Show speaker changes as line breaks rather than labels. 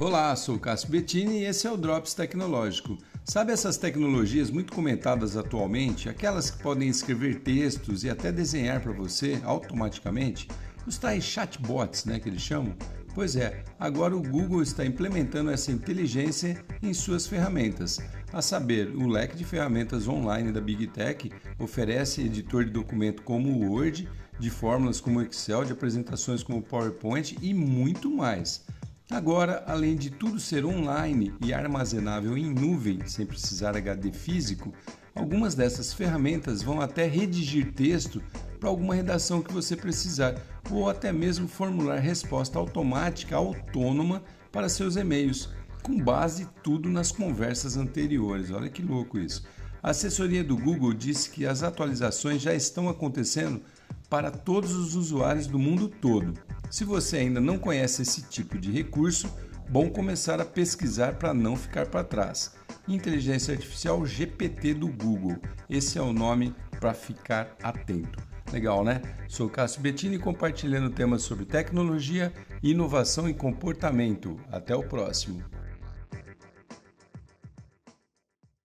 Olá, sou o Cássio Bettini e esse é o Drops Tecnológico. Sabe essas tecnologias muito comentadas atualmente, aquelas que podem escrever textos e até desenhar para você automaticamente? Os tais chatbots, né, que eles chamam? Pois é, agora o Google está implementando essa inteligência em suas ferramentas. A saber, o leque de ferramentas online da Big Tech oferece editor de documento como o Word, de fórmulas como Excel, de apresentações como PowerPoint e muito mais. Agora, além de tudo ser online e armazenável em nuvem, sem precisar HD físico, algumas dessas ferramentas vão até redigir texto para alguma redação que você precisar, ou até mesmo formular resposta automática autônoma para seus e-mails, com base tudo nas conversas anteriores. Olha que louco isso. A assessoria do Google disse que as atualizações já estão acontecendo para todos os usuários do mundo todo. Se você ainda não conhece esse tipo de recurso, bom começar a pesquisar para não ficar para trás. Inteligência Artificial GPT do Google. Esse é o nome para ficar atento. Legal, né? Sou Cássio Bettini compartilhando temas sobre tecnologia, inovação e comportamento. Até o próximo.